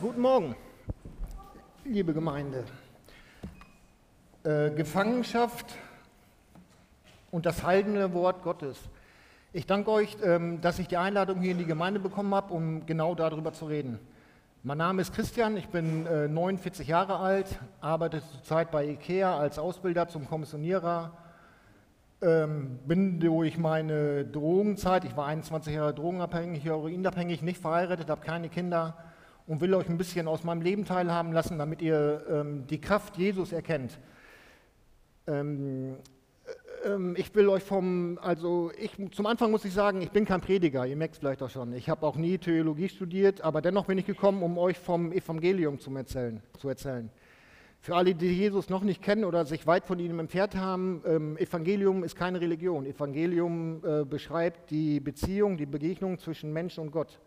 Guten Morgen, liebe Gemeinde. Äh, Gefangenschaft und das heilende Wort Gottes. Ich danke euch, ähm, dass ich die Einladung hier in die Gemeinde bekommen habe, um genau darüber zu reden. Mein Name ist Christian, ich bin äh, 49 Jahre alt, arbeite zurzeit bei IKEA als Ausbilder zum Kommissionierer. Ähm, bin durch meine Drogenzeit, ich war 21 Jahre drogenabhängig, heroinabhängig, nicht verheiratet, habe keine Kinder und will euch ein bisschen aus meinem Leben teilhaben lassen, damit ihr ähm, die Kraft Jesus erkennt. Ähm, äh, ähm, ich will euch vom, also ich, zum Anfang muss ich sagen, ich bin kein Prediger, ihr merkt es vielleicht auch schon. Ich habe auch nie Theologie studiert, aber dennoch bin ich gekommen, um euch vom Evangelium zu erzählen. Zu erzählen. Für alle, die Jesus noch nicht kennen oder sich weit von ihm entfernt haben, ähm, Evangelium ist keine Religion. Evangelium äh, beschreibt die Beziehung, die Begegnung zwischen Mensch und Gott.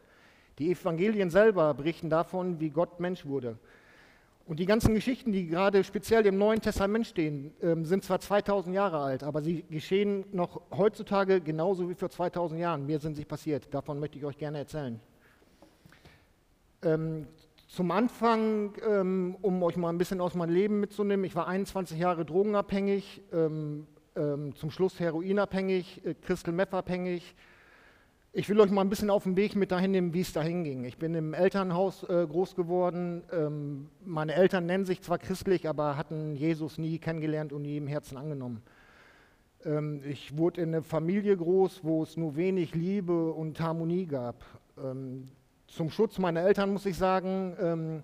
Die Evangelien selber berichten davon, wie Gott Mensch wurde. Und die ganzen Geschichten, die gerade speziell im Neuen Testament stehen, ähm, sind zwar 2000 Jahre alt, aber sie geschehen noch heutzutage genauso wie vor 2000 Jahren. Mir sind sie passiert. Davon möchte ich euch gerne erzählen. Ähm, zum Anfang, ähm, um euch mal ein bisschen aus meinem Leben mitzunehmen, ich war 21 Jahre drogenabhängig, zum Schluss heroinabhängig, äh, Crystal Meth abhängig, ich will euch mal ein bisschen auf den Weg mit dahin nehmen, wie es dahin ging. Ich bin im Elternhaus äh, groß geworden. Ähm, meine Eltern nennen sich zwar christlich, aber hatten Jesus nie kennengelernt und nie im Herzen angenommen. Ähm, ich wurde in einer Familie groß, wo es nur wenig Liebe und Harmonie gab. Ähm, zum Schutz meiner Eltern muss ich sagen, ähm,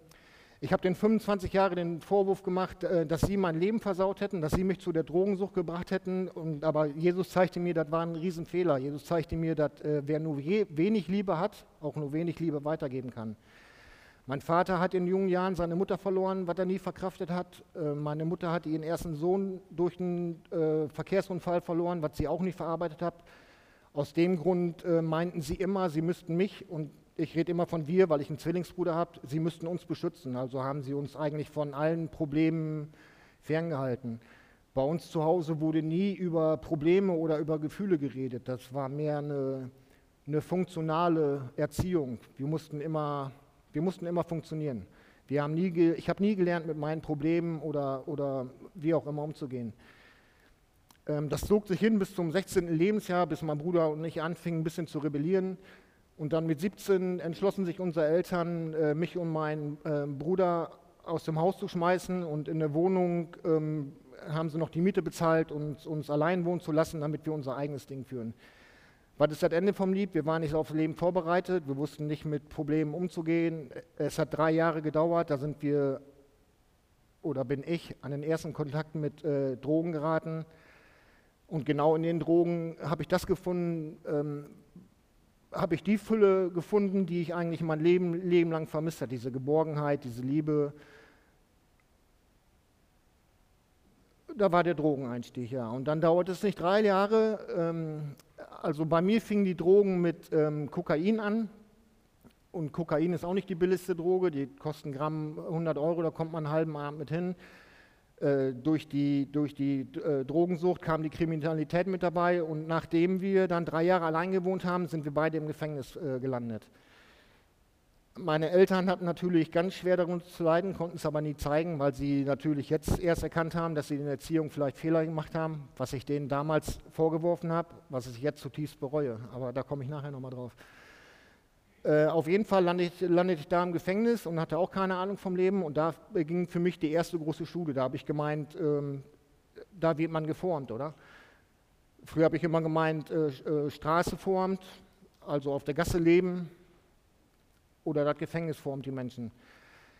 ich habe den 25 Jahre den Vorwurf gemacht, äh, dass sie mein Leben versaut hätten, dass sie mich zu der Drogensucht gebracht hätten. Und, aber Jesus zeigte mir, das war ein Riesenfehler. Jesus zeigte mir, dass äh, wer nur wenig Liebe hat, auch nur wenig Liebe weitergeben kann. Mein Vater hat in jungen Jahren seine Mutter verloren, was er nie verkraftet hat. Äh, meine Mutter hat ihren ersten Sohn durch einen Verkehrsunfall verloren, was sie auch nicht verarbeitet hat. Aus dem Grund meinten sie immer, sie müssten mich und ich rede immer von wir, weil ich einen Zwillingsbruder habe, sie müssten uns beschützen. Also haben sie uns eigentlich von allen Problemen ferngehalten. Bei uns zu Hause wurde nie über Probleme oder über Gefühle geredet. Das war mehr eine, eine funktionale Erziehung. Wir mussten immer, wir mussten immer funktionieren. Wir haben nie, ich habe nie gelernt, mit meinen Problemen oder, oder wie auch immer umzugehen. Ähm, das zog sich hin bis zum 16. Lebensjahr, bis mein Bruder und ich anfingen, ein bisschen zu rebellieren. Und dann mit 17 entschlossen sich unsere Eltern, äh, mich und meinen äh, Bruder aus dem Haus zu schmeißen und in der Wohnung ähm, haben sie noch die Miete bezahlt und uns allein wohnen zu lassen, damit wir unser eigenes Ding führen. Was ist das Ende vom Lied? Wir waren nicht aufs Leben vorbereitet, wir wussten nicht mit Problemen umzugehen. Es hat drei Jahre gedauert, da sind wir oder bin ich an den ersten Kontakt mit äh, Drogen geraten. Und genau in den Drogen habe ich das gefunden, ähm, habe ich die Fülle gefunden, die ich eigentlich mein Leben, Leben lang vermisst habe. Diese Geborgenheit, diese Liebe. Da war der Drogeneinstieg, ja. Und dann dauerte es nicht drei Jahre. Ähm, also bei mir fingen die Drogen mit ähm, Kokain an. Und Kokain ist auch nicht die billigste Droge, die kosten Gramm 100 Euro, da kommt man einen halben Abend mit hin. Äh, durch die, durch die äh, Drogensucht kam die Kriminalität mit dabei und nachdem wir dann drei Jahre allein gewohnt haben, sind wir beide im Gefängnis äh, gelandet. Meine Eltern hatten natürlich ganz schwer darunter zu leiden, konnten es aber nie zeigen, weil sie natürlich jetzt erst erkannt haben, dass sie in der Erziehung vielleicht Fehler gemacht haben, was ich denen damals vorgeworfen habe, was ich jetzt zutiefst bereue. Aber da komme ich nachher nochmal drauf. Äh, auf jeden Fall landete ich, landete ich, da im Gefängnis und hatte auch keine Ahnung vom Leben. Und da ging für mich die erste große Schule. Da habe ich gemeint, ähm, da wird man geformt, oder? Früher habe ich immer gemeint, äh, äh, Straße formt, also auf der Gasse leben oder das Gefängnis formt die Menschen.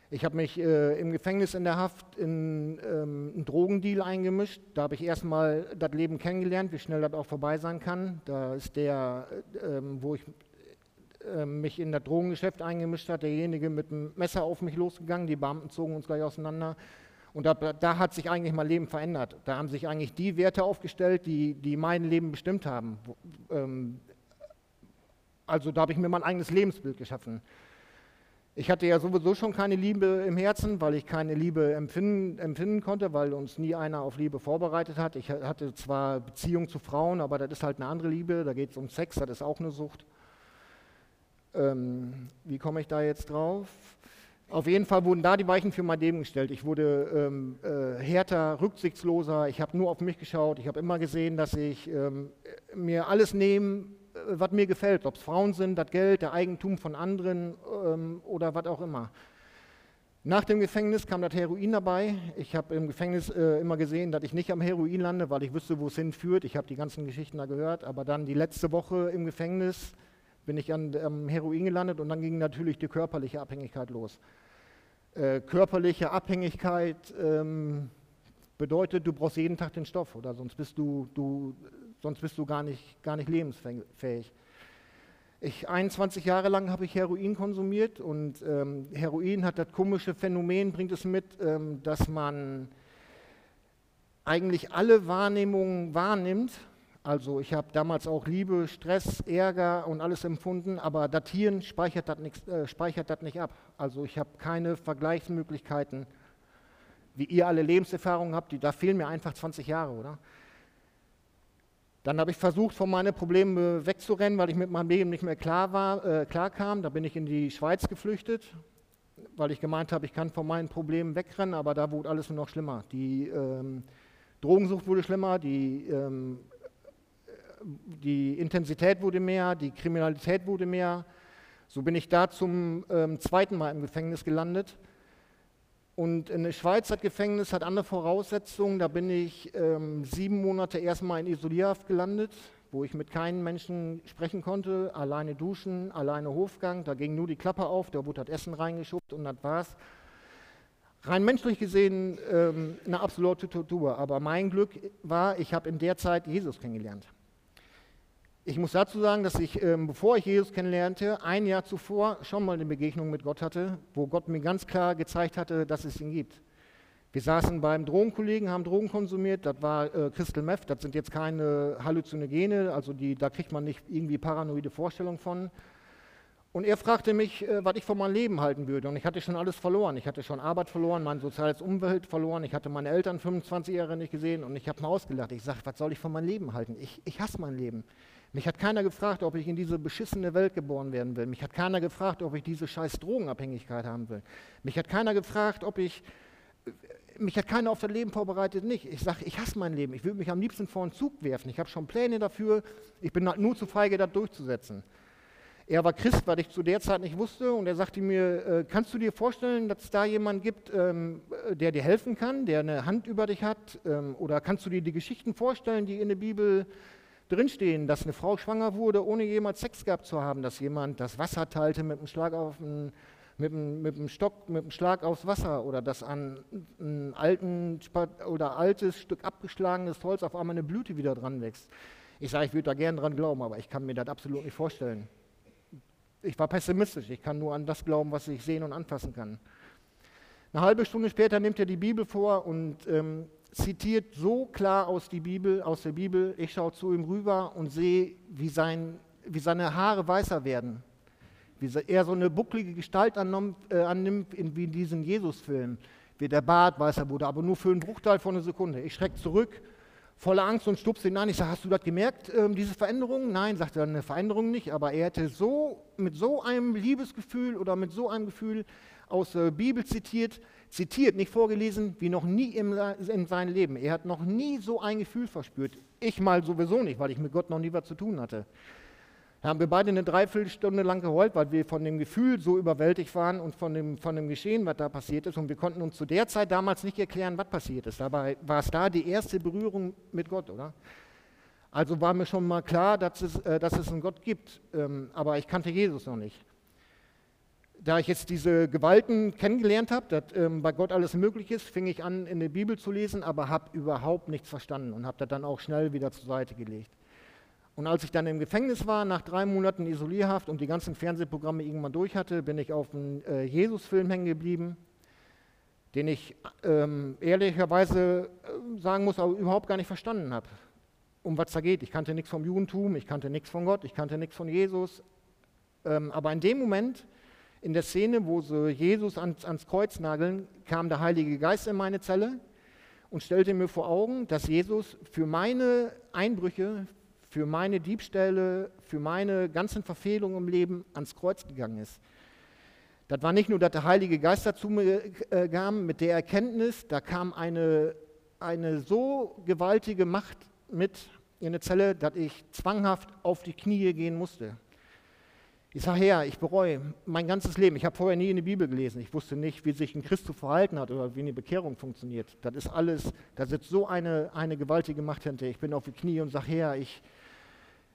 Ich habe mich äh, im Gefängnis in der Haft in ähm, einen Drogendeal eingemischt. Da habe ich erstmal das Leben kennengelernt, wie schnell das auch vorbei sein kann. Da ist der, äh, wo ich äh, mich in das Drogengeschäft eingemischt hat, derjenige mit dem Messer auf mich losgegangen, die Beamten zogen uns gleich auseinander. Und da, da, hat sich eigentlich mein Leben verändert. Da haben sich eigentlich die Werte aufgestellt, die, die mein Leben bestimmt haben. Ähm, also da habe ich mir mein eigenes Lebensbild geschaffen. Ich hatte ja sowieso schon keine Liebe im Herzen, weil ich keine Liebe empfinden, empfinden konnte, weil uns nie einer auf Liebe vorbereitet hat. Ich hatte zwar Beziehungen zu Frauen, aber das ist halt eine andere Liebe, da geht es um Sex, das ist auch eine Sucht. Ähm, wie komme ich da jetzt drauf? Auf jeden Fall wurden da die Weichen für mein Leben gestellt. Ich wurde ähm, äh, härter, rücksichtsloser. Ich habe nur auf mich geschaut. Ich habe immer gesehen, dass ich ähm, mir alles nehme, äh, was mir gefällt. Ob es Frauen sind, das Geld, der Eigentum von anderen ähm, oder was auch immer. Nach dem Gefängnis kam das Heroin dabei. Ich habe im Gefängnis äh, immer gesehen, dass ich nicht am Heroin lande, weil ich wüsste, wo es hinführt. Ich habe die ganzen Geschichten da gehört. Aber dann die letzte Woche im Gefängnis bin ich an ähm, Heroin gelandet und dann ging natürlich die körperliche Abhängigkeit los. Äh, körperliche Abhängigkeit ähm, bedeutet, du brauchst jeden Tag den Stoff oder sonst bist du, du, sonst bist du gar, nicht, gar nicht lebensfähig. Ich, 21 Jahre lang habe ich Heroin konsumiert und ähm, Heroin hat das komische Phänomen, bringt es mit, ähm, dass man eigentlich alle Wahrnehmungen wahrnimmt, also ich habe damals auch Liebe, Stress, Ärger und alles empfunden, aber Datieren speichert das nicht, äh, speichert das nicht ab. Also ich habe keine Vergleichsmöglichkeiten, wie ihr alle Lebenserfahrungen habt, die, da fehlen mir einfach 20 Jahre, oder? Dann habe ich versucht, von meinen Problemen wegzurennen, weil ich mit meinem Leben nicht mehr klar, war, äh, klar kam. Da bin ich in die Schweiz geflüchtet, weil ich gemeint habe, ich kann von meinen Problemen wegrennen, aber da wurde alles nur noch schlimmer. Die ähm, Drogensucht wurde schlimmer, die ähm, die Intensität wurde mehr, die Kriminalität wurde mehr. So bin ich da zum ähm, zweiten Mal im Gefängnis gelandet. Und in der Schweiz hat Gefängnis hat andere Voraussetzungen. Da bin ich ähm, sieben Monate erstmal in Isolierhaft gelandet, wo ich mit keinem Menschen sprechen konnte, alleine duschen, alleine Hofgang. Da ging nur die Klappe auf, da wurde das Essen reingeschobt und das war's. Rein menschlich gesehen ähm, eine absolute Tortur. Aber mein Glück war, ich habe in der Zeit Jesus kennengelernt. Ich muss dazu sagen, dass ich, ähm, bevor ich Jesus kennenlernte, ein Jahr zuvor schon mal eine Begegnung mit Gott hatte, wo Gott mir ganz klar gezeigt hatte, dass es ihn gibt. Wir saßen beim Drogenkollegen, haben Drogen konsumiert, das war äh, Crystal Meth, das sind jetzt keine Halluzinogene, also die, da kriegt man nicht irgendwie paranoide Vorstellungen von. Und er fragte mich, äh, was ich von meinem Leben halten würde. Und ich hatte schon alles verloren. Ich hatte schon Arbeit verloren, mein soziales Umfeld verloren. Ich hatte meine Eltern 25 Jahre nicht gesehen und ich habe mal ausgelacht. Ich sage, was soll ich von meinem Leben halten? Ich, ich hasse mein Leben. Mich hat keiner gefragt, ob ich in diese beschissene Welt geboren werden will. Mich hat keiner gefragt, ob ich diese scheiß Drogenabhängigkeit haben will. Mich hat keiner gefragt, ob ich, mich hat keiner auf das Leben vorbereitet, nicht. Ich sage, ich hasse mein Leben. Ich würde mich am liebsten vor einen Zug werfen. Ich habe schon Pläne dafür. Ich bin halt nur zu feige, das durchzusetzen. Er war Christ, weil ich zu der Zeit nicht wusste. Und er sagte mir, äh, kannst du dir vorstellen, dass es da jemanden gibt, ähm, der dir helfen kann, der eine Hand über dich hat? Ähm, oder kannst du dir die Geschichten vorstellen, die in der Bibel drinstehen, dass eine Frau schwanger wurde, ohne jemals Sex gehabt zu haben, dass jemand das Wasser teilte mit einem Schlag auf einen, mit einem, mit einem Stock, mit einem Schlag aufs Wasser oder dass an ein alten oder altes Stück abgeschlagenes Holz auf einmal eine Blüte wieder dran wächst. Ich sage, ich würde da gern dran glauben, aber ich kann mir das absolut nicht vorstellen. Ich war pessimistisch, ich kann nur an das glauben, was ich sehen und anfassen kann. Eine halbe Stunde später nimmt er die Bibel vor und ähm, zitiert so klar aus, die Bibel, aus der Bibel, ich schaue zu ihm rüber und sehe, wie, sein, wie seine Haare weißer werden, wie er so eine bucklige Gestalt annimmt, äh, annimmt in, wie in diesem Jesus-Film, wie der Bart weißer wurde, aber nur für einen Bruchteil von einer Sekunde. Ich schrecke zurück, voller Angst und stupse ihn an. Ich sage, hast du das gemerkt, äh, diese Veränderung? Nein, sagt er, eine Veränderung nicht, aber er hätte so, mit so einem Liebesgefühl oder mit so einem Gefühl aus der Bibel zitiert, zitiert, nicht vorgelesen, wie noch nie im, in seinem Leben. Er hat noch nie so ein Gefühl verspürt. Ich mal sowieso nicht, weil ich mit Gott noch nie was zu tun hatte. Da haben wir beide eine Dreiviertelstunde lang geheult, weil wir von dem Gefühl so überwältigt waren und von dem, von dem Geschehen, was da passiert ist. Und wir konnten uns zu der Zeit damals nicht erklären, was passiert ist. Dabei war es da die erste Berührung mit Gott, oder? Also war mir schon mal klar, dass es, äh, dass es einen Gott gibt. Ähm, aber ich kannte Jesus noch nicht da ich jetzt diese Gewalten kennengelernt habe, dass ähm, bei Gott alles möglich ist, fing ich an, in der Bibel zu lesen, aber habe überhaupt nichts verstanden und habe das dann auch schnell wieder zur Seite gelegt. Und als ich dann im Gefängnis war, nach drei Monaten Isolierhaft und die ganzen Fernsehprogramme irgendwann durch hatte, bin ich auf einen äh, Jesus-Film hängen geblieben, den ich ähm, ehrlicherweise äh, sagen muss, auch überhaupt gar nicht verstanden habe, um was da geht. Ich kannte nichts vom Judentum, ich kannte nichts von Gott, ich kannte nichts von Jesus. Ähm, aber in dem Moment in der Szene, wo sie Jesus ans, ans Kreuz nageln, kam der Heilige Geist in meine Zelle und stellte mir vor Augen, dass Jesus für meine Einbrüche, für meine Diebstähle, für meine ganzen Verfehlungen im Leben ans Kreuz gegangen ist. Das war nicht nur, dass der Heilige Geist dazu äh, kam mit der Erkenntnis, da kam eine, eine so gewaltige Macht mit in eine Zelle, dass ich zwanghaft auf die Knie gehen musste. Ich sage, Herr, ich bereue mein ganzes Leben. Ich habe vorher nie in die Bibel gelesen. Ich wusste nicht, wie sich ein Christ zu verhalten hat oder wie eine Bekehrung funktioniert. Das ist alles, da sitzt so eine, eine gewaltige Macht hinter. Ich bin auf die Knie und sage, Herr, ich,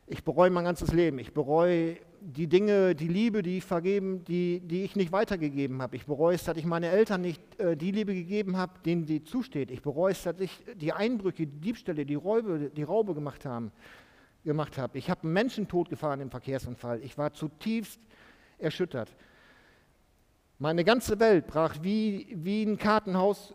ich bereue mein ganzes Leben. Ich bereue die Dinge, die Liebe, die ich vergeben, die, die ich nicht weitergegeben habe. Ich bereue es, dass ich meine Eltern nicht äh, die Liebe gegeben habe, denen die zusteht. Ich bereue es, dass ich die Einbrüche, die Diebstähle, die Räube, die Raube gemacht haben gemacht habe. Ich habe einen Menschen totgefahren im Verkehrsunfall. Ich war zutiefst erschüttert. Meine ganze Welt brach wie, wie ein Kartenhaus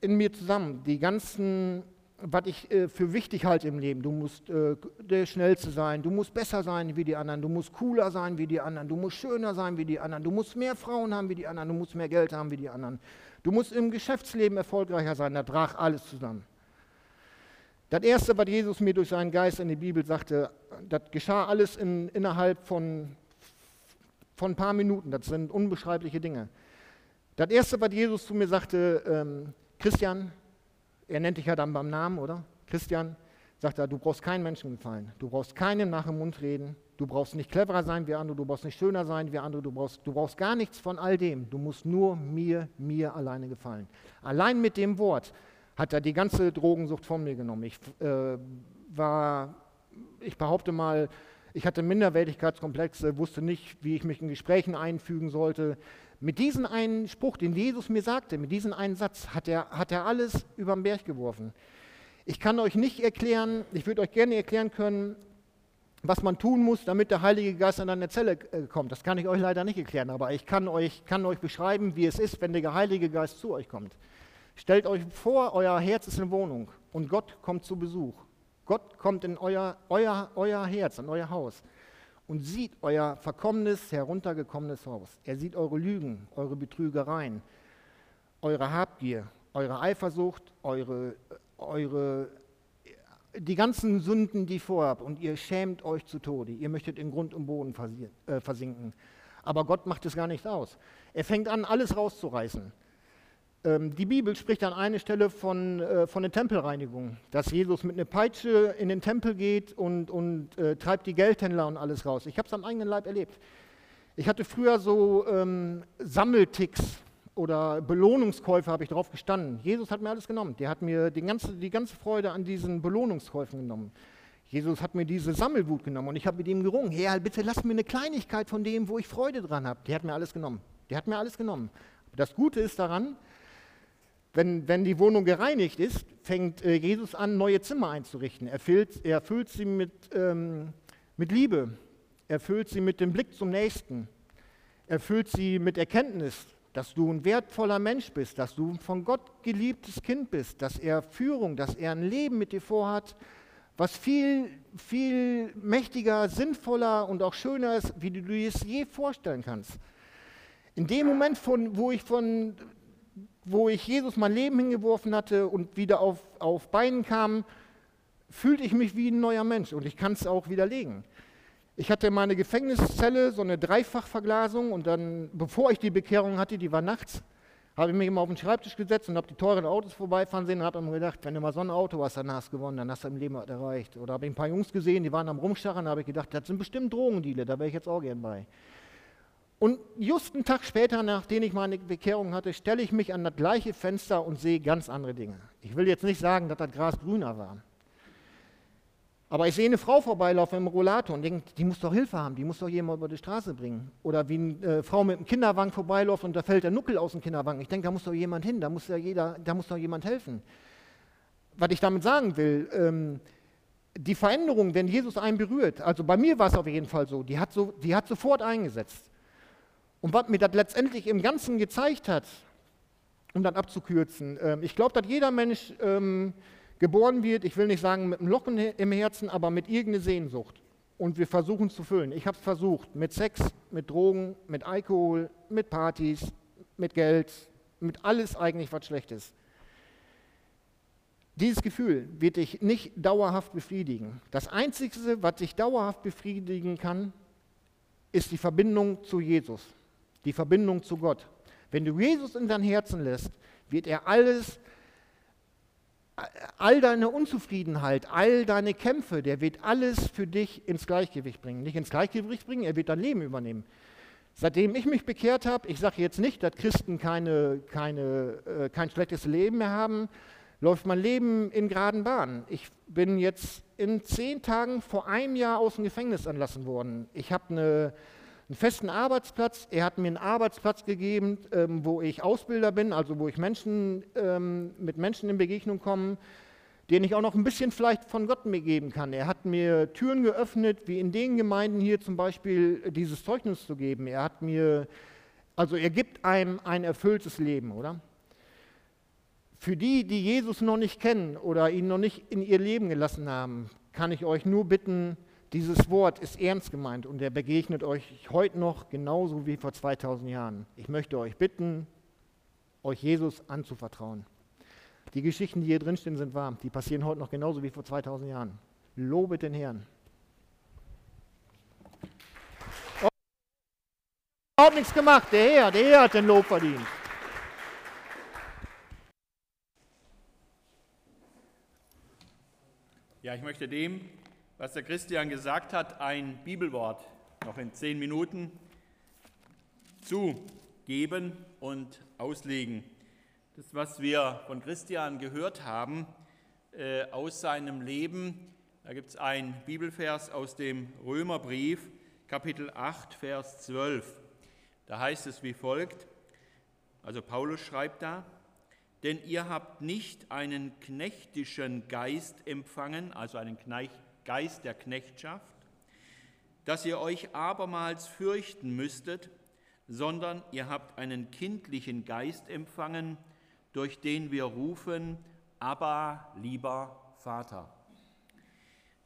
in mir zusammen. Die ganzen, was ich äh, für wichtig halte im Leben. Du musst äh, der Schnellste sein, du musst besser sein wie die anderen, du musst cooler sein wie die anderen, du musst schöner sein wie die anderen, du musst mehr Frauen haben wie die anderen, du musst mehr Geld haben wie die anderen. Du musst im Geschäftsleben erfolgreicher sein. Da brach alles zusammen. Das Erste, was Jesus mir durch seinen Geist in die Bibel sagte, das geschah alles in, innerhalb von, von ein paar Minuten. Das sind unbeschreibliche Dinge. Das Erste, was Jesus zu mir sagte, ähm, Christian, er nennt dich ja dann beim Namen, oder? Christian, sagt er, du brauchst keinen Menschen gefallen. Du brauchst keinem nach dem Mund reden. Du brauchst nicht cleverer sein wie andere, du brauchst nicht schöner sein wie andere, du brauchst, du brauchst gar nichts von all dem. Du musst nur mir, mir alleine gefallen. Allein mit dem Wort hat er die ganze Drogensucht von mir genommen. Ich äh, war, ich behaupte mal, ich hatte Minderwertigkeitskomplexe, wusste nicht, wie ich mich in Gesprächen einfügen sollte. Mit diesem einen Spruch, den Jesus mir sagte, mit diesem einen Satz, hat er, hat er alles über den Berg geworfen. Ich kann euch nicht erklären, ich würde euch gerne erklären können, was man tun muss, damit der Heilige Geist in eine Zelle äh, kommt. Das kann ich euch leider nicht erklären, aber ich kann euch, kann euch beschreiben, wie es ist, wenn der Heilige Geist zu euch kommt. Stellt euch vor, euer Herz ist eine Wohnung und Gott kommt zu Besuch. Gott kommt in euer, euer, euer Herz, in euer Haus und sieht euer verkommenes, heruntergekommenes Haus. Er sieht eure Lügen, eure Betrügereien, eure Habgier, eure Eifersucht, eure, eure, die ganzen Sünden, die ihr vorhabt. Und ihr schämt euch zu Tode. Ihr möchtet in Grund und Boden äh, versinken. Aber Gott macht es gar nicht aus. Er fängt an, alles rauszureißen. Ähm, die Bibel spricht an einer Stelle von, äh, von der Tempelreinigung, dass Jesus mit einer Peitsche in den Tempel geht und, und äh, treibt die Geldhändler und alles raus. Ich habe es am eigenen Leib erlebt. Ich hatte früher so ähm, Sammelticks oder Belohnungskäufe, habe ich drauf gestanden. Jesus hat mir alles genommen. Der hat mir die ganze, die ganze Freude an diesen Belohnungskäufen genommen. Jesus hat mir diese Sammelwut genommen und ich habe mit ihm gerungen. Herr, bitte lass mir eine Kleinigkeit von dem, wo ich Freude dran habe. Der hat mir alles genommen. Der hat mir alles genommen. Das Gute ist daran, wenn, wenn die Wohnung gereinigt ist, fängt äh, Jesus an, neue Zimmer einzurichten. Er füllt, er füllt sie mit, ähm, mit Liebe. Er füllt sie mit dem Blick zum Nächsten. Er füllt sie mit Erkenntnis, dass du ein wertvoller Mensch bist, dass du ein von Gott geliebtes Kind bist, dass er Führung, dass er ein Leben mit dir vorhat, was viel, viel mächtiger, sinnvoller und auch schöner ist, wie du dir es je vorstellen kannst. In dem Moment, von, wo ich von wo ich Jesus mein Leben hingeworfen hatte und wieder auf, auf Beinen kam, fühlte ich mich wie ein neuer Mensch und ich kann es auch widerlegen. Ich hatte meine Gefängniszelle, so eine Dreifachverglasung und dann, bevor ich die Bekehrung hatte, die war nachts, habe ich mich immer auf den Schreibtisch gesetzt und habe die teuren Autos vorbeifahren sehen und habe mir gedacht, wenn du mal so ein Auto hast, dann hast du gewonnen, dann hast du im Leben erreicht. Oder habe ich ein paar Jungs gesehen, die waren am Rumscharren, da habe ich gedacht, das sind bestimmt Drogendealer, da wäre ich jetzt auch gern bei. Und just einen Tag später, nachdem ich meine Bekehrung hatte, stelle ich mich an das gleiche Fenster und sehe ganz andere Dinge. Ich will jetzt nicht sagen, dass das Gras grüner war. Aber ich sehe eine Frau vorbeilaufen im Rollator und denke, die muss doch Hilfe haben, die muss doch jemand über die Straße bringen. Oder wie eine äh, Frau mit einem Kinderwagen vorbeiläuft und da fällt der Nuckel aus dem Kinderwagen. Ich denke, da muss doch jemand hin, da muss, ja jeder, da muss doch jemand helfen. Was ich damit sagen will, ähm, die Veränderung, wenn Jesus einen berührt, also bei mir war es auf jeden Fall so, die hat, so, die hat sofort eingesetzt. Und was mir das letztendlich im Ganzen gezeigt hat, um das abzukürzen, äh, ich glaube, dass jeder Mensch ähm, geboren wird, ich will nicht sagen mit einem Locken im Herzen, aber mit irgendeiner Sehnsucht. Und wir versuchen es zu füllen. Ich habe es versucht, mit Sex, mit Drogen, mit Alkohol, mit Partys, mit Geld, mit alles eigentlich, was schlecht ist. Dieses Gefühl wird dich nicht dauerhaft befriedigen. Das Einzige, was dich dauerhaft befriedigen kann, ist die Verbindung zu Jesus. Die Verbindung zu Gott. Wenn du Jesus in dein Herzen lässt, wird er alles, all deine Unzufriedenheit, all deine Kämpfe, der wird alles für dich ins Gleichgewicht bringen. Nicht ins Gleichgewicht bringen, er wird dein Leben übernehmen. Seitdem ich mich bekehrt habe, ich sage jetzt nicht, dass Christen keine, keine, äh, kein schlechtes Leben mehr haben, läuft mein Leben in geraden Bahnen. Ich bin jetzt in zehn Tagen vor einem Jahr aus dem Gefängnis entlassen worden. Ich habe eine, einen festen Arbeitsplatz. Er hat mir einen Arbeitsplatz gegeben, ähm, wo ich Ausbilder bin, also wo ich Menschen, ähm, mit Menschen in Begegnung komme, den ich auch noch ein bisschen vielleicht von Gott mir geben kann. Er hat mir Türen geöffnet, wie in den Gemeinden hier zum Beispiel dieses Zeugnis zu geben. Er hat mir, also er gibt einem ein erfülltes Leben, oder? Für die, die Jesus noch nicht kennen oder ihn noch nicht in ihr Leben gelassen haben, kann ich euch nur bitten, dieses Wort ist ernst gemeint und er begegnet euch heute noch genauso wie vor 2000 Jahren. Ich möchte euch bitten, euch Jesus anzuvertrauen. Die Geschichten, die hier drinstehen, sind wahr. Die passieren heute noch genauso wie vor 2000 Jahren. Lobet den Herrn. Oh, nichts gemacht. Der Herr, der Herr hat den Lob verdient. Ja, ich möchte dem, was der Christian gesagt hat, ein Bibelwort noch in zehn Minuten zugeben und auslegen. Das, was wir von Christian gehört haben äh, aus seinem Leben, da gibt es einen Bibelvers aus dem Römerbrief, Kapitel 8, Vers 12. Da heißt es wie folgt, also Paulus schreibt da, denn ihr habt nicht einen knechtischen Geist empfangen, also einen Geist der Knechtschaft, dass ihr euch abermals fürchten müsstet, sondern ihr habt einen kindlichen Geist empfangen, durch den wir rufen, aber lieber Vater.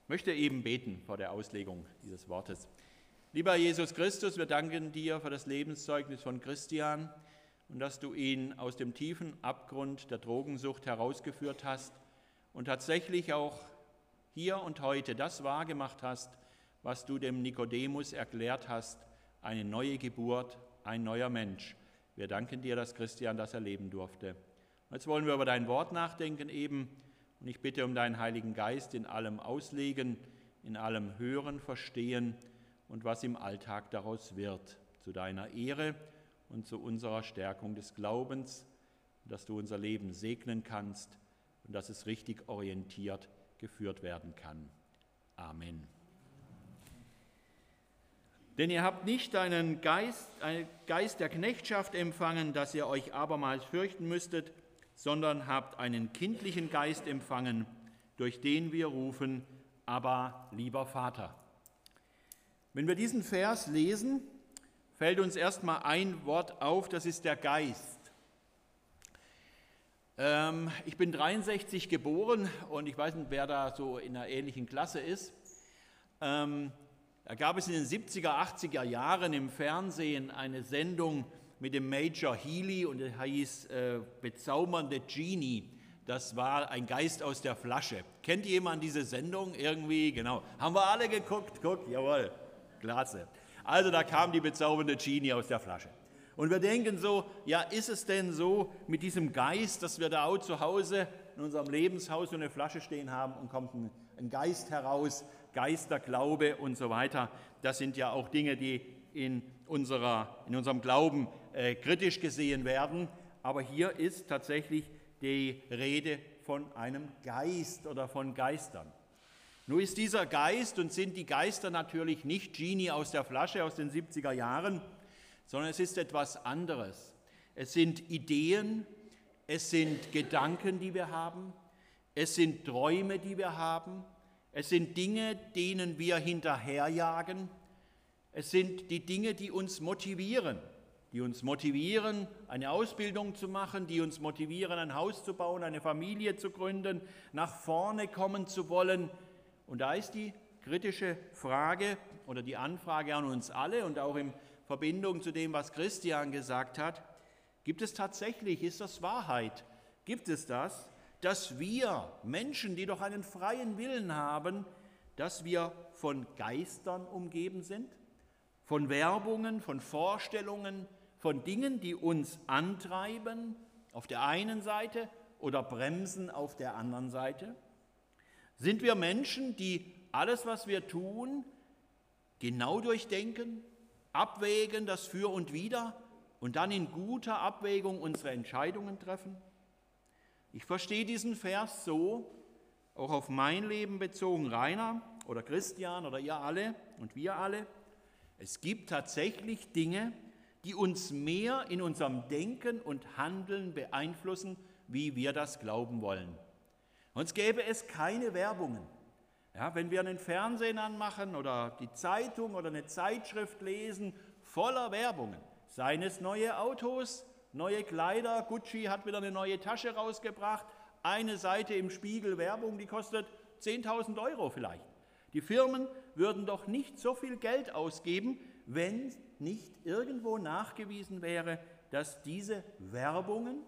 Ich möchte eben beten vor der Auslegung dieses Wortes. Lieber Jesus Christus, wir danken dir für das Lebenszeugnis von Christian und dass du ihn aus dem tiefen Abgrund der Drogensucht herausgeführt hast und tatsächlich auch hier und heute das wahrgemacht hast, was du dem Nikodemus erklärt hast, eine neue Geburt, ein neuer Mensch. Wir danken dir, dass Christian das erleben durfte. Jetzt wollen wir über dein Wort nachdenken eben und ich bitte um deinen Heiligen Geist in allem Auslegen, in allem Hören, Verstehen und was im Alltag daraus wird, zu deiner Ehre und zu unserer Stärkung des Glaubens, dass du unser Leben segnen kannst und dass es richtig orientiert geführt werden kann. Amen. Denn ihr habt nicht einen Geist, einen Geist der Knechtschaft empfangen, dass ihr euch abermals fürchten müsstet, sondern habt einen kindlichen Geist empfangen, durch den wir rufen, aber lieber Vater. Wenn wir diesen Vers lesen, fällt uns erstmal ein Wort auf, das ist der Geist. Ähm, ich bin 63 geboren und ich weiß nicht, wer da so in einer ähnlichen Klasse ist. Ähm, da gab es in den 70er, 80er Jahren im Fernsehen eine Sendung mit dem Major Healy und der hieß äh, Bezaubernde Genie. Das war ein Geist aus der Flasche. Kennt jemand diese Sendung irgendwie? Genau. Haben wir alle geguckt? Guck, jawohl. Klasse. Also da kam die bezaubernde Genie aus der Flasche. Und wir denken so, ja, ist es denn so mit diesem Geist, dass wir da auch zu Hause in unserem Lebenshaus so eine Flasche stehen haben und kommt ein, ein Geist heraus, Geisterglaube und so weiter. Das sind ja auch Dinge, die in, unserer, in unserem Glauben äh, kritisch gesehen werden. Aber hier ist tatsächlich die Rede von einem Geist oder von Geistern. Nur ist dieser Geist und sind die Geister natürlich nicht Genie aus der Flasche aus den 70er Jahren, sondern es ist etwas anderes. Es sind Ideen, es sind Gedanken, die wir haben, es sind Träume, die wir haben, es sind Dinge, denen wir hinterherjagen, es sind die Dinge, die uns motivieren, die uns motivieren, eine Ausbildung zu machen, die uns motivieren, ein Haus zu bauen, eine Familie zu gründen, nach vorne kommen zu wollen, und da ist die kritische Frage oder die Anfrage an uns alle und auch in Verbindung zu dem, was Christian gesagt hat, gibt es tatsächlich, ist das Wahrheit, gibt es das, dass wir Menschen, die doch einen freien Willen haben, dass wir von Geistern umgeben sind, von Werbungen, von Vorstellungen, von Dingen, die uns antreiben auf der einen Seite oder bremsen auf der anderen Seite? Sind wir Menschen, die alles, was wir tun, genau durchdenken, abwägen, das Für und Wider und dann in guter Abwägung unsere Entscheidungen treffen? Ich verstehe diesen Vers so, auch auf mein Leben bezogen, Rainer oder Christian oder ihr alle und wir alle. Es gibt tatsächlich Dinge, die uns mehr in unserem Denken und Handeln beeinflussen, wie wir das glauben wollen. Sonst gäbe es keine Werbungen. Ja, wenn wir einen Fernsehen anmachen oder die Zeitung oder eine Zeitschrift lesen, voller Werbungen, seien es neue Autos, neue Kleider, Gucci hat wieder eine neue Tasche rausgebracht, eine Seite im Spiegel Werbung, die kostet 10.000 Euro vielleicht. Die Firmen würden doch nicht so viel Geld ausgeben, wenn nicht irgendwo nachgewiesen wäre, dass diese Werbungen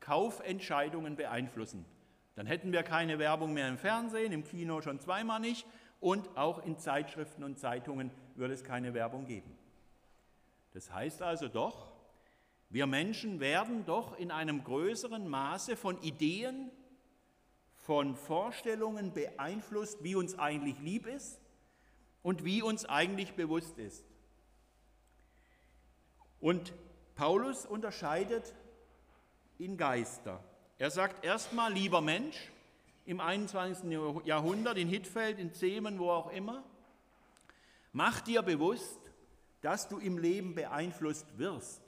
Kaufentscheidungen beeinflussen. Dann hätten wir keine Werbung mehr im Fernsehen, im Kino schon zweimal nicht und auch in Zeitschriften und Zeitungen würde es keine Werbung geben. Das heißt also doch, wir Menschen werden doch in einem größeren Maße von Ideen, von Vorstellungen beeinflusst, wie uns eigentlich lieb ist und wie uns eigentlich bewusst ist. Und Paulus unterscheidet in Geister. Er sagt erstmal, lieber Mensch, im 21. Jahrhundert, in Hittfeld, in Zemen, wo auch immer, mach dir bewusst, dass du im Leben beeinflusst wirst,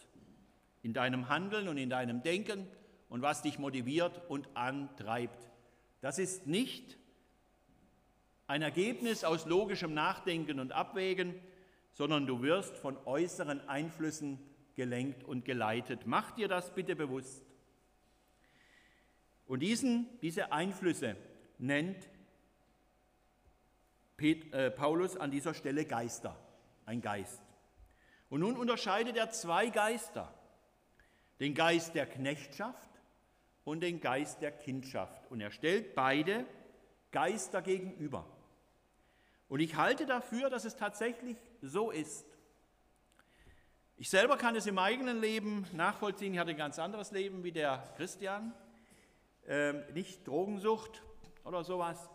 in deinem Handeln und in deinem Denken und was dich motiviert und antreibt. Das ist nicht ein Ergebnis aus logischem Nachdenken und Abwägen, sondern du wirst von äußeren Einflüssen gelenkt und geleitet. Mach dir das bitte bewusst. Und diesen, diese Einflüsse nennt äh, Paulus an dieser Stelle Geister, ein Geist. Und nun unterscheidet er zwei Geister, den Geist der Knechtschaft und den Geist der Kindschaft. Und er stellt beide Geister gegenüber. Und ich halte dafür, dass es tatsächlich so ist. Ich selber kann es im eigenen Leben nachvollziehen. Ich hatte ein ganz anderes Leben wie der Christian ähm, nicht Drogensucht oder sowas.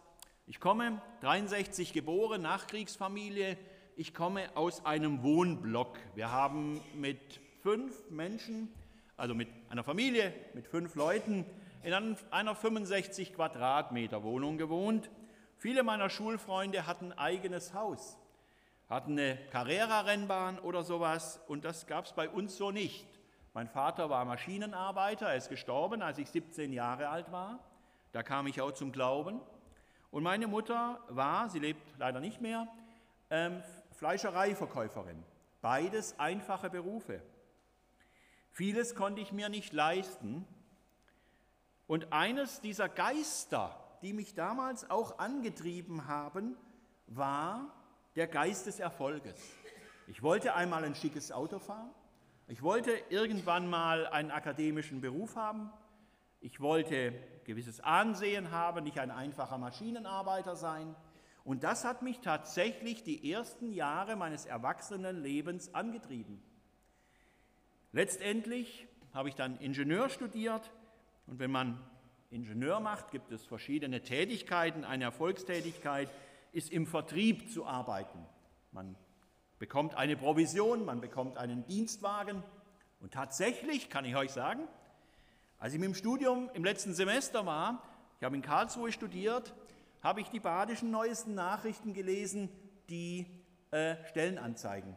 Ich komme 63 geboren, Nachkriegsfamilie. Ich komme aus einem Wohnblock. Wir haben mit fünf Menschen, also mit einer Familie, mit fünf Leuten in einer 65 Quadratmeter Wohnung gewohnt. Viele meiner Schulfreunde hatten ein eigenes Haus, hatten eine Carrera-Rennbahn oder sowas und das gab es bei uns so nicht. Mein Vater war Maschinenarbeiter, er ist gestorben, als ich 17 Jahre alt war. Da kam ich auch zum Glauben. Und meine Mutter war, sie lebt leider nicht mehr, ähm, Fleischereiverkäuferin. Beides einfache Berufe. Vieles konnte ich mir nicht leisten. Und eines dieser Geister, die mich damals auch angetrieben haben, war der Geist des Erfolges. Ich wollte einmal ein schickes Auto fahren. Ich wollte irgendwann mal einen akademischen Beruf haben. Ich wollte gewisses Ansehen haben, nicht ein einfacher Maschinenarbeiter sein. Und das hat mich tatsächlich die ersten Jahre meines Erwachsenenlebens angetrieben. Letztendlich habe ich dann Ingenieur studiert und wenn man Ingenieur macht, gibt es verschiedene Tätigkeiten. Eine Erfolgstätigkeit ist im Vertrieb zu arbeiten. Man bekommt eine Provision, man bekommt einen Dienstwagen. Und tatsächlich kann ich euch sagen, als ich mit dem Studium im letzten Semester war, ich habe in Karlsruhe studiert, habe ich die badischen neuesten Nachrichten gelesen, die äh, Stellenanzeigen.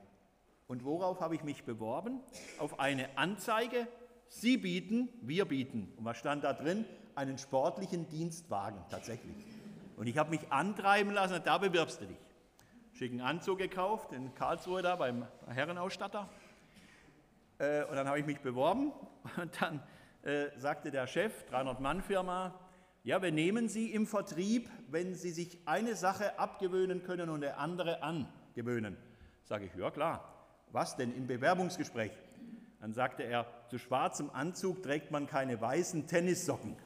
Und worauf habe ich mich beworben? Auf eine Anzeige, Sie bieten, wir bieten. Und was stand da drin? Einen sportlichen Dienstwagen tatsächlich. Und ich habe mich antreiben lassen, da bewirbst du dich schicken Anzug gekauft in Karlsruhe da beim Herrenausstatter. Äh, und dann habe ich mich beworben und dann äh, sagte der Chef, 300-Mann-Firma, ja, wir nehmen Sie im Vertrieb, wenn Sie sich eine Sache abgewöhnen können und eine andere angewöhnen. Sage ich, ja klar. Was denn im Bewerbungsgespräch? Dann sagte er, zu schwarzem Anzug trägt man keine weißen Tennissocken,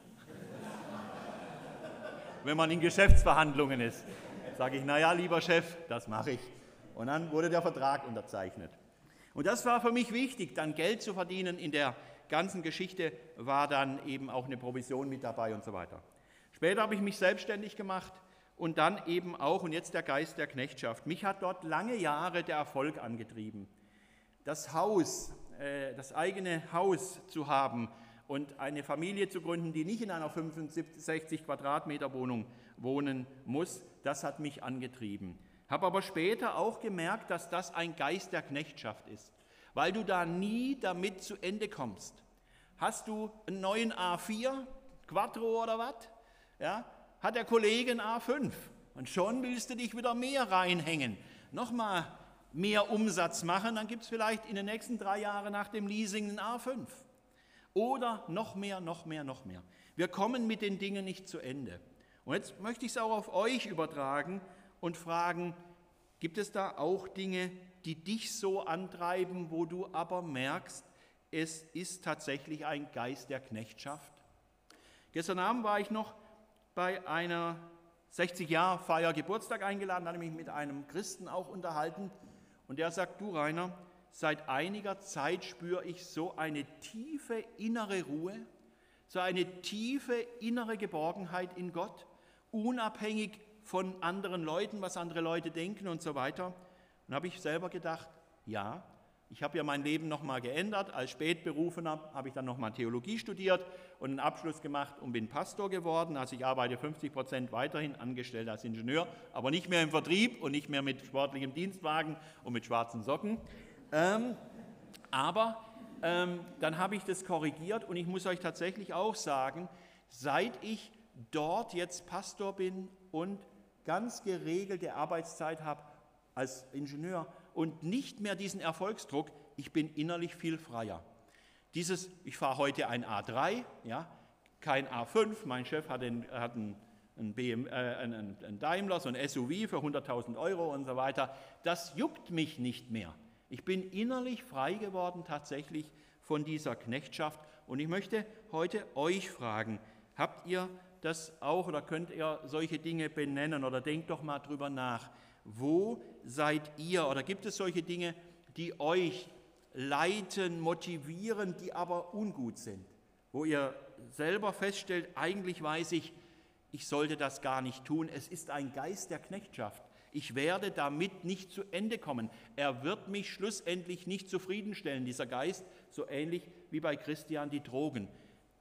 wenn man in Geschäftsverhandlungen ist. Sage ich, naja, lieber Chef, das mache ich. Und dann wurde der Vertrag unterzeichnet. Und das war für mich wichtig, dann Geld zu verdienen. In der ganzen Geschichte war dann eben auch eine Provision mit dabei und so weiter. Später habe ich mich selbstständig gemacht und dann eben auch, und jetzt der Geist der Knechtschaft. Mich hat dort lange Jahre der Erfolg angetrieben. Das Haus, äh, das eigene Haus zu haben und eine Familie zu gründen, die nicht in einer 65 Quadratmeter Wohnung wohnen muss, das hat mich angetrieben. Habe aber später auch gemerkt, dass das ein Geist der Knechtschaft ist, weil du da nie damit zu Ende kommst. Hast du einen neuen A4, Quattro oder was? Ja, hat der Kollege ein A5 und schon willst du dich wieder mehr reinhängen. Nochmal mehr Umsatz machen, dann gibt es vielleicht in den nächsten drei Jahren nach dem Leasing ein A5. Oder noch mehr, noch mehr, noch mehr. Wir kommen mit den Dingen nicht zu Ende. Und jetzt möchte ich es auch auf euch übertragen und fragen, gibt es da auch Dinge, die dich so antreiben, wo du aber merkst, es ist tatsächlich ein Geist der Knechtschaft? Gestern Abend war ich noch bei einer 60-Jahr-Feier Geburtstag eingeladen, ich mich mit einem Christen auch unterhalten und der sagt, du Rainer, seit einiger Zeit spüre ich so eine tiefe innere Ruhe, so eine tiefe innere Geborgenheit in Gott, unabhängig von anderen Leuten, was andere Leute denken und so weiter. Und habe ich selber gedacht, ja, ich habe ja mein Leben nochmal geändert. Als Spätberufener habe ich dann nochmal Theologie studiert und einen Abschluss gemacht und bin Pastor geworden. Also ich arbeite 50 Prozent weiterhin angestellt als Ingenieur, aber nicht mehr im Vertrieb und nicht mehr mit sportlichem Dienstwagen und mit schwarzen Socken. Ähm, aber ähm, dann habe ich das korrigiert und ich muss euch tatsächlich auch sagen, seit ich dort jetzt Pastor bin und ganz geregelte Arbeitszeit habe als Ingenieur und nicht mehr diesen Erfolgsdruck, ich bin innerlich viel freier. Dieses, ich fahre heute ein A3, ja, kein A5, mein Chef hat, den, hat einen, BM, äh, einen, einen Daimler, so ein SUV für 100.000 Euro und so weiter, das juckt mich nicht mehr. Ich bin innerlich frei geworden tatsächlich von dieser Knechtschaft und ich möchte heute euch fragen, habt ihr das auch oder könnt ihr solche Dinge benennen oder denkt doch mal drüber nach. Wo seid ihr oder gibt es solche Dinge, die euch leiten, motivieren, die aber ungut sind? Wo ihr selber feststellt, eigentlich weiß ich, ich sollte das gar nicht tun. Es ist ein Geist der Knechtschaft. Ich werde damit nicht zu Ende kommen. Er wird mich schlussendlich nicht zufriedenstellen, dieser Geist, so ähnlich wie bei Christian die Drogen.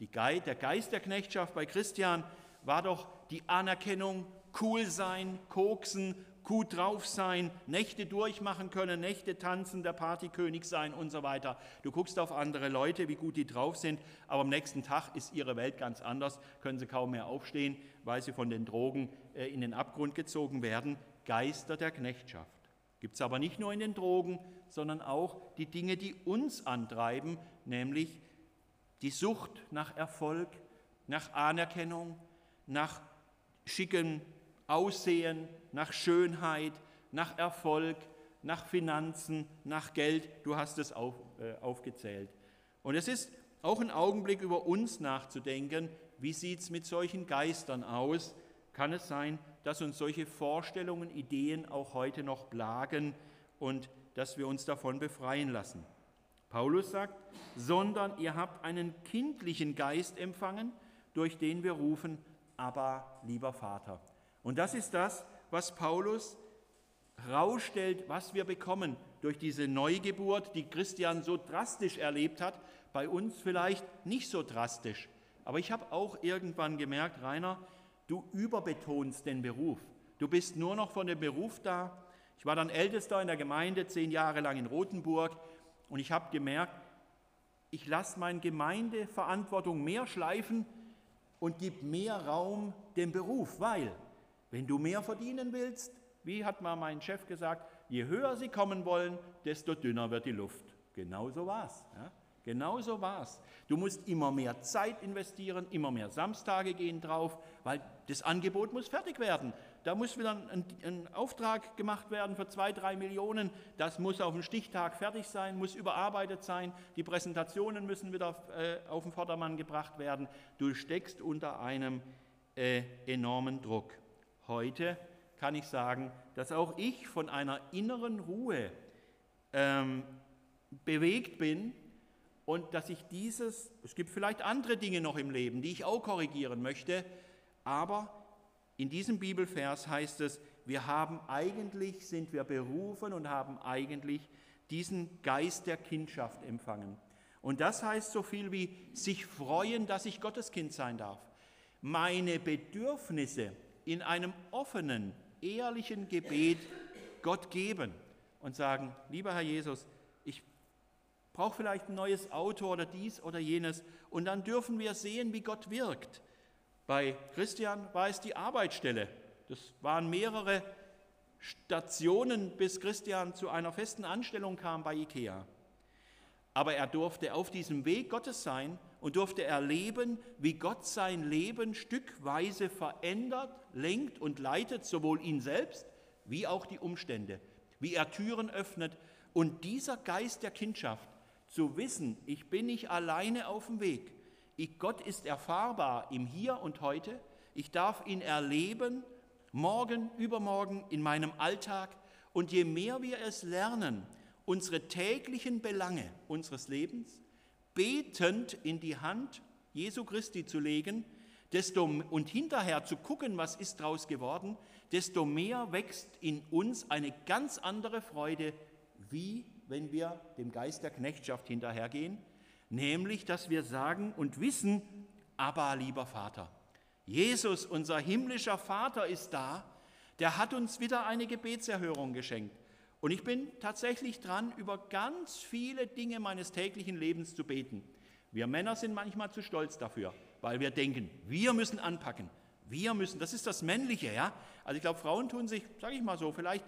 Die der Geist der Knechtschaft bei Christian war doch die Anerkennung, cool sein, koksen, gut drauf sein, Nächte durchmachen können, Nächte tanzen, der Partykönig sein und so weiter. Du guckst auf andere Leute, wie gut die drauf sind, aber am nächsten Tag ist ihre Welt ganz anders, können sie kaum mehr aufstehen, weil sie von den Drogen äh, in den Abgrund gezogen werden. Geister der Knechtschaft. Gibt es aber nicht nur in den Drogen, sondern auch die Dinge, die uns antreiben, nämlich die Sucht nach Erfolg, nach Anerkennung, nach schickem Aussehen, nach Schönheit, nach Erfolg, nach Finanzen, nach Geld. Du hast es auf, äh, aufgezählt. Und es ist auch ein Augenblick über uns nachzudenken, wie sieht es mit solchen Geistern aus? Kann es sein, dass uns solche Vorstellungen, Ideen auch heute noch plagen und dass wir uns davon befreien lassen? Paulus sagt, sondern ihr habt einen kindlichen Geist empfangen, durch den wir rufen, aber lieber Vater. Und das ist das, was Paulus herausstellt, was wir bekommen durch diese Neugeburt, die Christian so drastisch erlebt hat, bei uns vielleicht nicht so drastisch. Aber ich habe auch irgendwann gemerkt, Rainer, du überbetonst den Beruf. Du bist nur noch von dem Beruf da. Ich war dann Ältester in der Gemeinde, zehn Jahre lang in Rothenburg. Und ich habe gemerkt, ich lasse meine Gemeindeverantwortung mehr schleifen und gebe mehr Raum dem Beruf, weil wenn du mehr verdienen willst, wie hat mal mein Chef gesagt, je höher sie kommen wollen, desto dünner wird die Luft. Genau so war es. Ja? Genau so war es. Du musst immer mehr Zeit investieren, immer mehr Samstage gehen drauf, weil das Angebot muss fertig werden. Da muss wieder ein, ein, Auftrag gemacht werden für zwei, drei Millionen. Das muss auf den Stichtag fertig sein, muss überarbeitet sein. Die Präsentationen müssen wieder äh, auf den Vordermann gebracht werden. Du steckst unter einem äh, enormen Druck. Heute kann ich sagen, dass auch ich von einer inneren Ruhe ähm, bewegt bin und dass ich dieses, es gibt vielleicht andere Dinge noch im Leben, die ich auch korrigieren möchte, aber in diesem Bibelvers heißt es, wir haben eigentlich, sind wir berufen und haben eigentlich diesen Geist der Kindschaft empfangen. Und das heißt so viel wie sich freuen, dass ich Gottes Kind sein darf. Meine Bedürfnisse in einem offenen, ehrlichen Gebet Gott geben und sagen, lieber Herr Jesus, ich brauche vielleicht ein neues Auto oder dies oder jenes. Und dann dürfen wir sehen, wie Gott wirkt. Bei Christian war es die Arbeitsstelle. Das waren mehrere Stationen, bis Christian zu einer festen Anstellung kam bei IKEA. Aber er durfte auf diesem Weg Gottes sein und durfte erleben, wie Gott sein Leben stückweise verändert, lenkt und leitet, sowohl ihn selbst wie auch die Umstände, wie er Türen öffnet. Und dieser Geist der Kindschaft, zu wissen, ich bin nicht alleine auf dem Weg, ich, Gott ist erfahrbar im Hier und heute, ich darf ihn erleben morgen, übermorgen, in meinem Alltag. Und je mehr wir es lernen, unsere täglichen Belange unseres Lebens betend in die Hand Jesu Christi zu legen, desto und hinterher zu gucken, was ist daraus geworden, desto mehr wächst in uns eine ganz andere Freude, wie wenn wir dem Geist der Knechtschaft hinterhergehen, nämlich dass wir sagen und wissen, aber lieber Vater, Jesus, unser himmlischer Vater, ist da. Der hat uns wieder eine Gebetserhörung geschenkt. Und ich bin tatsächlich dran, über ganz viele Dinge meines täglichen Lebens zu beten. Wir Männer sind manchmal zu stolz dafür, weil wir denken, wir müssen anpacken. Wir müssen, das ist das Männliche, ja. Also ich glaube, Frauen tun sich, sage ich mal so, vielleicht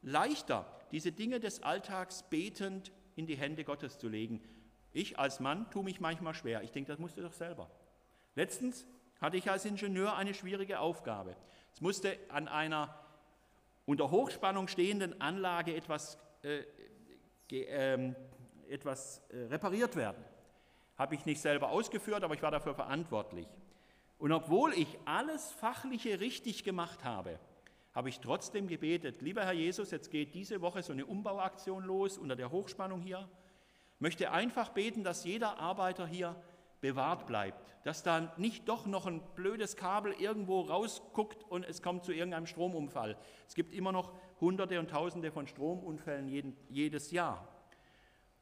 leichter, diese Dinge des Alltags betend in die Hände Gottes zu legen. Ich als Mann tue mich manchmal schwer. Ich denke, das musst du doch selber. Letztens hatte ich als Ingenieur eine schwierige Aufgabe. Es musste an einer unter Hochspannung stehenden Anlage etwas, äh, äh, etwas äh, repariert werden. Habe ich nicht selber ausgeführt, aber ich war dafür verantwortlich. Und obwohl ich alles Fachliche richtig gemacht habe, habe ich trotzdem gebetet, lieber Herr Jesus, jetzt geht diese Woche so eine Umbauaktion los unter der Hochspannung hier. Möchte einfach beten, dass jeder Arbeiter hier bewahrt bleibt, dass da nicht doch noch ein blödes Kabel irgendwo rausguckt und es kommt zu irgendeinem Stromunfall. Es gibt immer noch Hunderte und Tausende von Stromunfällen jeden, jedes Jahr.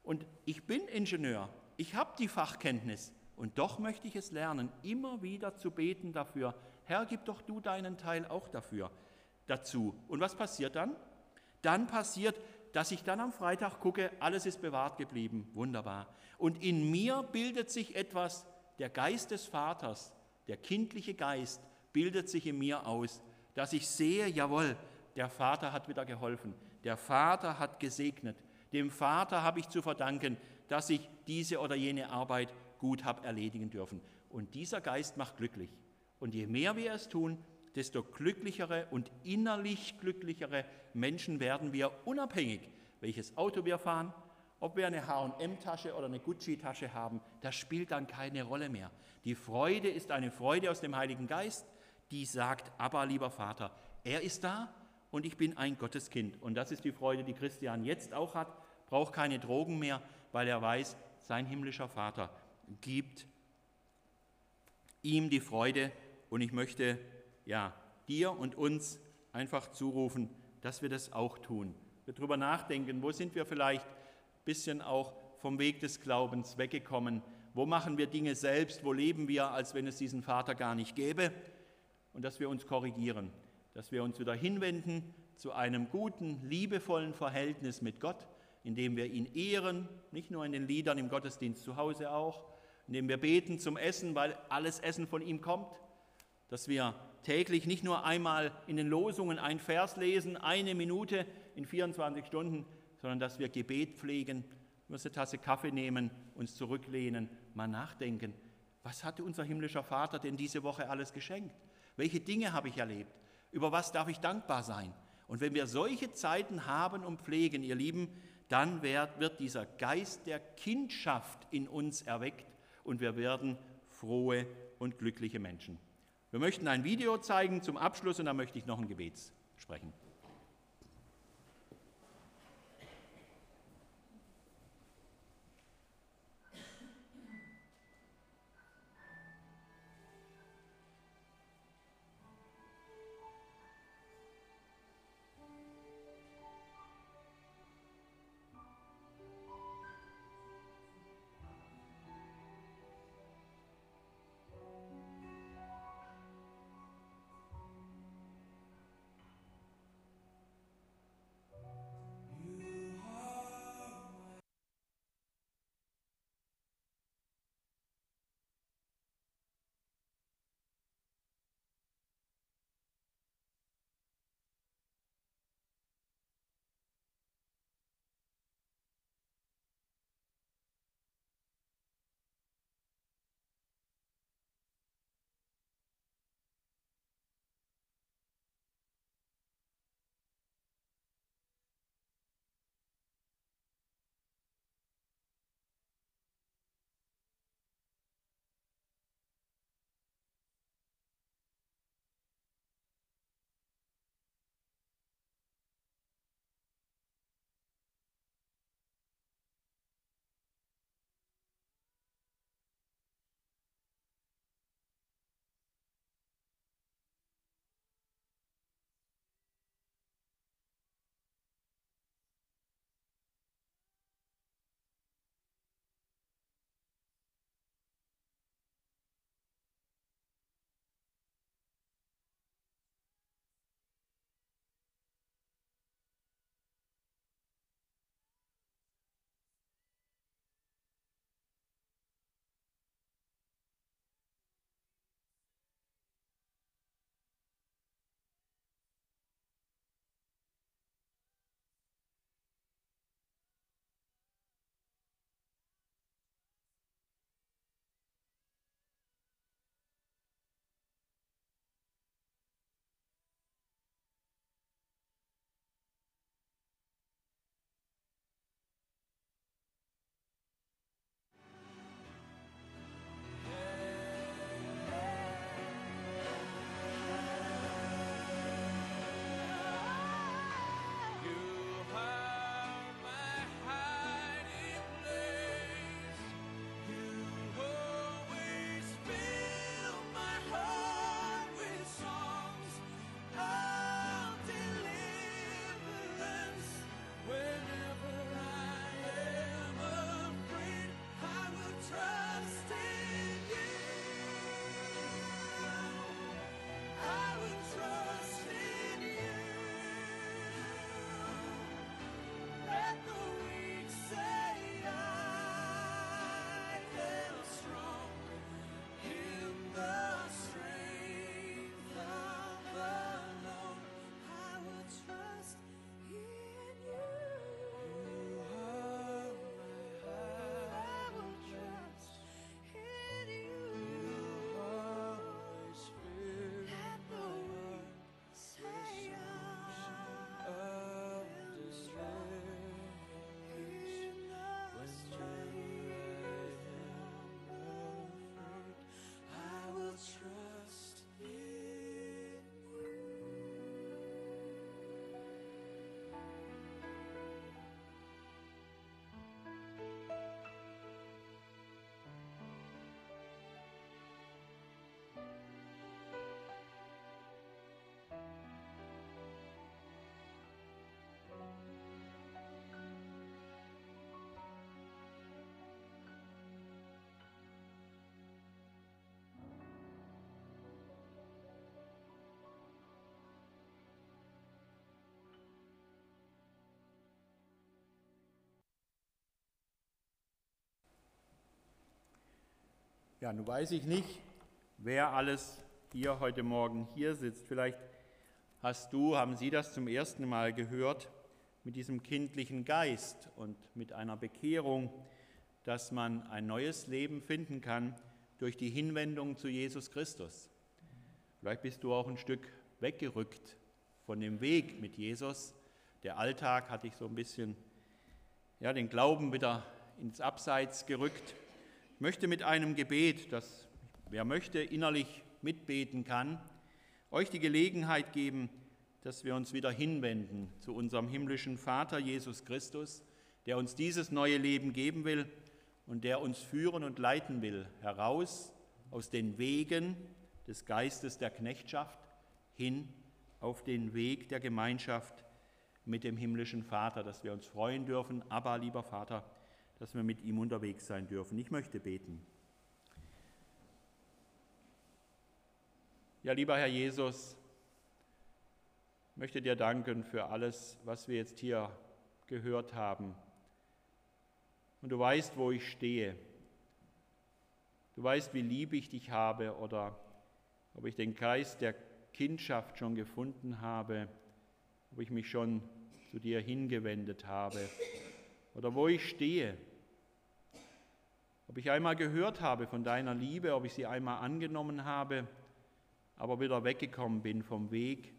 Und ich bin Ingenieur, ich habe die Fachkenntnis und doch möchte ich es lernen, immer wieder zu beten dafür. Herr, gib doch du deinen Teil auch dafür dazu. Und was passiert dann? Dann passiert, dass ich dann am Freitag gucke, alles ist bewahrt geblieben. Wunderbar. Und in mir bildet sich etwas, der Geist des Vaters, der kindliche Geist bildet sich in mir aus, dass ich sehe, jawohl, der Vater hat wieder geholfen, der Vater hat gesegnet, dem Vater habe ich zu verdanken, dass ich diese oder jene Arbeit gut habe erledigen dürfen. Und dieser Geist macht glücklich. Und je mehr wir es tun, desto glücklichere und innerlich glücklichere Menschen werden wir, unabhängig, welches Auto wir fahren, ob wir eine HM-Tasche oder eine Gucci-Tasche haben, das spielt dann keine Rolle mehr. Die Freude ist eine Freude aus dem Heiligen Geist, die sagt, aber lieber Vater, er ist da und ich bin ein Gotteskind. Und das ist die Freude, die Christian jetzt auch hat, braucht keine Drogen mehr, weil er weiß, sein himmlischer Vater gibt ihm die Freude. Und ich möchte ja, dir und uns einfach zurufen, dass wir das auch tun. Wir darüber nachdenken, wo sind wir vielleicht bisschen auch vom Weg des Glaubens weggekommen. Wo machen wir Dinge selbst? Wo leben wir, als wenn es diesen Vater gar nicht gäbe? Und dass wir uns korrigieren, dass wir uns wieder hinwenden zu einem guten, liebevollen Verhältnis mit Gott, indem wir ihn ehren, nicht nur in den Liedern im Gottesdienst zu Hause auch, indem wir beten zum Essen, weil alles Essen von ihm kommt, dass wir täglich nicht nur einmal in den Losungen ein Vers lesen, eine Minute in 24 Stunden, sondern dass wir Gebet pflegen, uns eine Tasse Kaffee nehmen, uns zurücklehnen, mal nachdenken, was hatte unser himmlischer Vater denn diese Woche alles geschenkt? Welche Dinge habe ich erlebt? Über was darf ich dankbar sein? Und wenn wir solche Zeiten haben und pflegen, ihr Lieben, dann wird dieser Geist der Kindschaft in uns erweckt und wir werden frohe und glückliche Menschen. Wir möchten ein Video zeigen zum Abschluss und dann möchte ich noch ein Gebet sprechen. Ja, nun weiß ich nicht, wer alles hier heute Morgen hier sitzt. Vielleicht hast du, haben Sie das zum ersten Mal gehört, mit diesem kindlichen Geist und mit einer Bekehrung, dass man ein neues Leben finden kann durch die Hinwendung zu Jesus Christus. Vielleicht bist du auch ein Stück weggerückt von dem Weg mit Jesus. Der Alltag hat dich so ein bisschen, ja, den Glauben wieder ins Abseits gerückt. Ich möchte mit einem Gebet, das wer möchte innerlich mitbeten kann, euch die Gelegenheit geben, dass wir uns wieder hinwenden zu unserem himmlischen Vater Jesus Christus, der uns dieses neue Leben geben will und der uns führen und leiten will, heraus aus den Wegen des Geistes der Knechtschaft hin auf den Weg der Gemeinschaft mit dem himmlischen Vater, dass wir uns freuen dürfen. Aber, lieber Vater, dass wir mit ihm unterwegs sein dürfen. Ich möchte beten. Ja, lieber Herr Jesus, ich möchte dir danken für alles, was wir jetzt hier gehört haben. Und du weißt, wo ich stehe. Du weißt, wie lieb ich dich habe oder ob ich den Geist der Kindschaft schon gefunden habe, ob ich mich schon zu dir hingewendet habe oder wo ich stehe. Ob ich einmal gehört habe von deiner Liebe, ob ich sie einmal angenommen habe, aber wieder weggekommen bin vom Weg.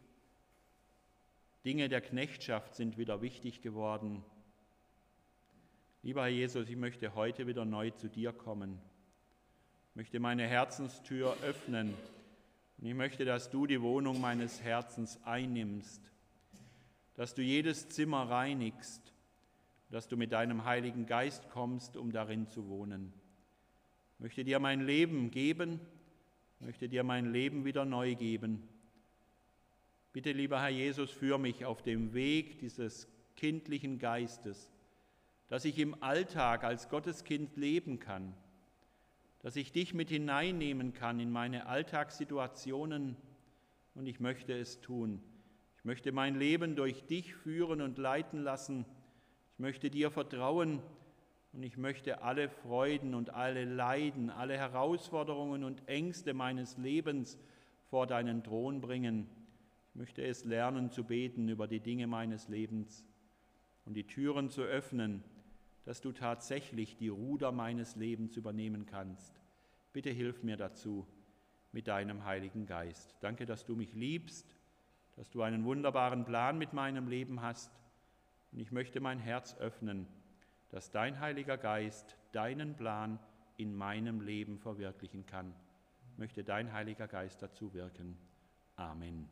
Dinge der Knechtschaft sind wieder wichtig geworden. Lieber Herr Jesus, ich möchte heute wieder neu zu dir kommen. Ich möchte meine Herzenstür öffnen und ich möchte, dass du die Wohnung meines Herzens einnimmst, dass du jedes Zimmer reinigst dass du mit deinem Heiligen Geist kommst, um darin zu wohnen. Ich möchte dir mein Leben geben, möchte dir mein Leben wieder neu geben. Bitte, lieber Herr Jesus, führe mich auf dem Weg dieses kindlichen Geistes, dass ich im Alltag als Gotteskind leben kann, dass ich dich mit hineinnehmen kann in meine Alltagssituationen und ich möchte es tun. Ich möchte mein Leben durch dich führen und leiten lassen ich möchte dir vertrauen und ich möchte alle Freuden und alle Leiden, alle Herausforderungen und Ängste meines Lebens vor deinen Thron bringen. Ich möchte es lernen zu beten über die Dinge meines Lebens und die Türen zu öffnen, dass du tatsächlich die Ruder meines Lebens übernehmen kannst. Bitte hilf mir dazu mit deinem Heiligen Geist. Danke, dass du mich liebst, dass du einen wunderbaren Plan mit meinem Leben hast und ich möchte mein Herz öffnen, dass dein Heiliger Geist deinen Plan in meinem Leben verwirklichen kann. Möchte dein Heiliger Geist dazu wirken. Amen.